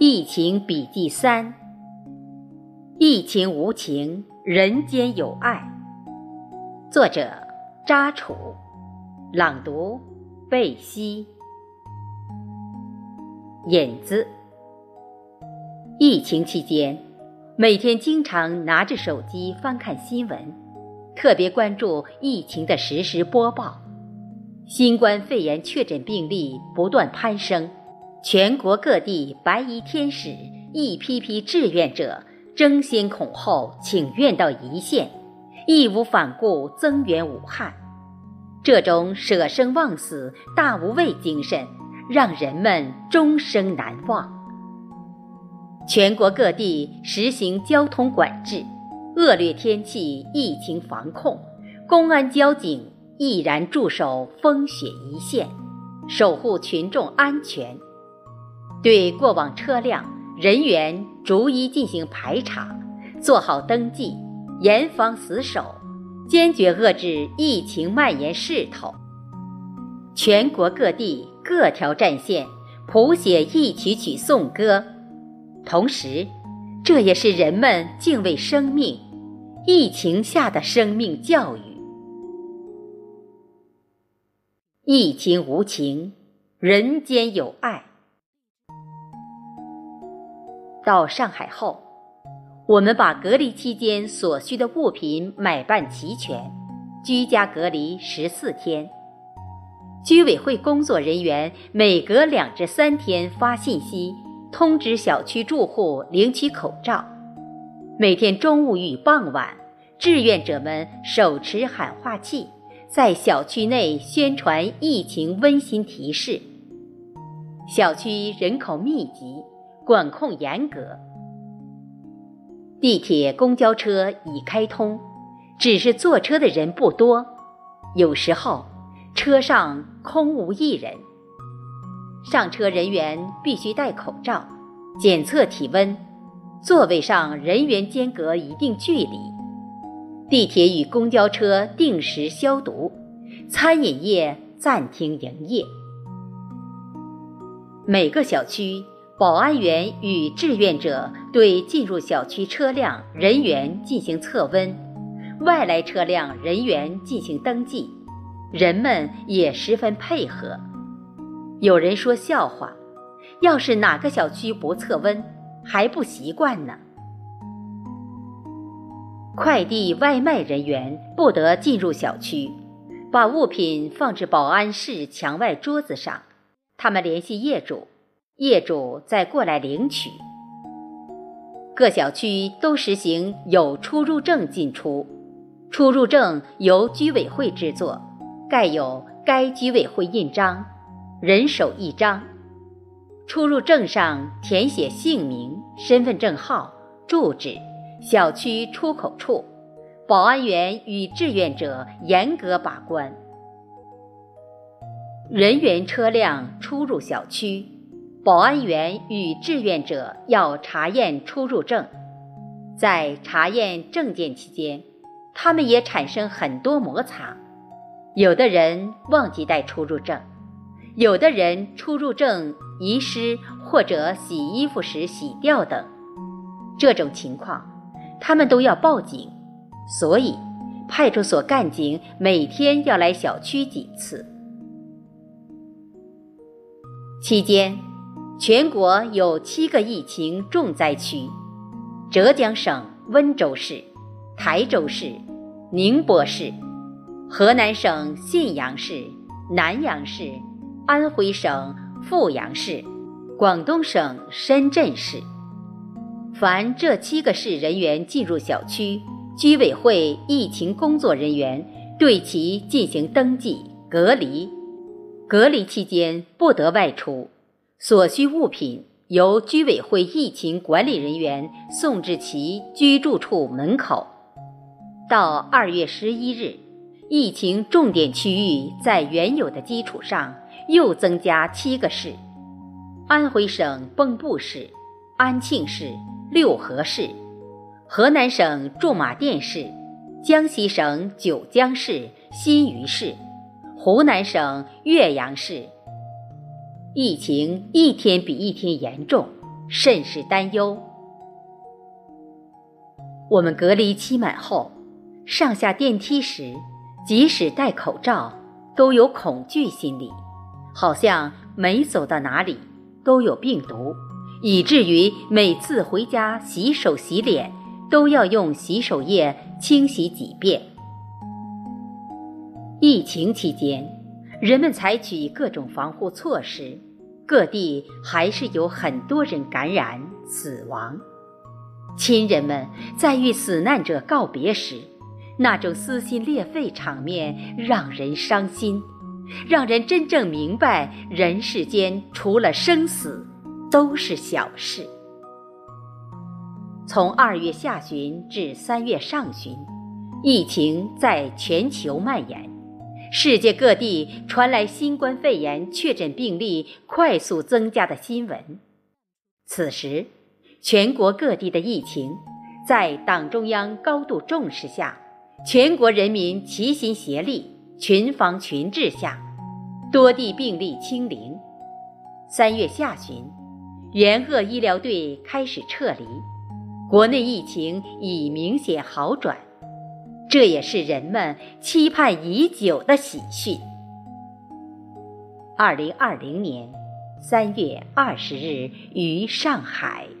疫情笔记三：疫情无情，人间有爱。作者：扎楚，朗读：贝西。引子：疫情期间，每天经常拿着手机翻看新闻，特别关注疫情的实时播报。新冠肺炎确诊病例不断攀升。全国各地白衣天使一批批志愿者争先恐后请愿到一线，义无反顾增援武汉。这种舍生忘死、大无畏精神，让人们终生难忘。全国各地实行交通管制，恶劣天气疫情防控，公安交警毅然驻守风雪一线，守护群众安全。对过往车辆人员逐一进行排查，做好登记，严防死守，坚决遏制疫情蔓延势头。全国各地各条战线谱写一曲曲颂歌，同时，这也是人们敬畏生命、疫情下的生命教育。疫情无情，人间有爱。到上海后，我们把隔离期间所需的物品买办齐全，居家隔离十四天。居委会工作人员每隔两至三天发信息通知小区住户领取口罩。每天中午与傍晚，志愿者们手持喊话器，在小区内宣传疫情温馨提示。小区人口密集。管控严格，地铁、公交车已开通，只是坐车的人不多，有时候车上空无一人。上车人员必须戴口罩，检测体温，座位上人员间隔一定距离。地铁与公交车定时消毒，餐饮业暂停营业。每个小区。保安员与志愿者对进入小区车辆人员进行测温，外来车辆人员进行登记，人们也十分配合。有人说笑话：“要是哪个小区不测温，还不习惯呢。”快递外卖人员不得进入小区，把物品放置保安室墙外桌子上，他们联系业主。业主再过来领取。各小区都实行有出入证进出，出入证由居委会制作，盖有该居委会印章，人手一张。出入证上填写姓名、身份证号、住址、小区出口处，保安员与志愿者严格把关。人员车辆出入小区。保安员与志愿者要查验出入证，在查验证件期间，他们也产生很多摩擦。有的人忘记带出入证，有的人出入证遗失或者洗衣服时洗掉等。这种情况，他们都要报警，所以派出所干警每天要来小区几次。期间。全国有七个疫情重灾区：浙江省温州市、台州市、宁波市；河南省信阳市、南阳市；安徽省阜阳市；广东省深圳市。凡这七个市人员进入小区，居委会疫情工作人员对其进行登记、隔离。隔离期间不得外出。所需物品由居委会疫情管理人员送至其居住处门口。到二月十一日，疫情重点区域在原有的基础上又增加七个市：安徽省蚌埠市、安庆市、六合市；河南省驻马店市、江西省九江市、新余市；湖南省岳阳市。疫情一天比一天严重，甚是担忧。我们隔离期满后，上下电梯时，即使戴口罩，都有恐惧心理，好像每走到哪里都有病毒，以至于每次回家洗手洗脸都要用洗手液清洗几遍。疫情期间，人们采取各种防护措施，各地还是有很多人感染死亡。亲人们在与死难者告别时，那种撕心裂肺场面让人伤心，让人真正明白人世间除了生死都是小事。从二月下旬至三月上旬，疫情在全球蔓延，世界各地传来新冠肺炎确诊病例快速增加的新闻。此时。全国各地的疫情，在党中央高度重视下，全国人民齐心协力、群防群治下，多地病例清零。三月下旬，援鄂医疗队开始撤离，国内疫情已明显好转，这也是人们期盼已久的喜讯。二零二零年三月二十日于上海。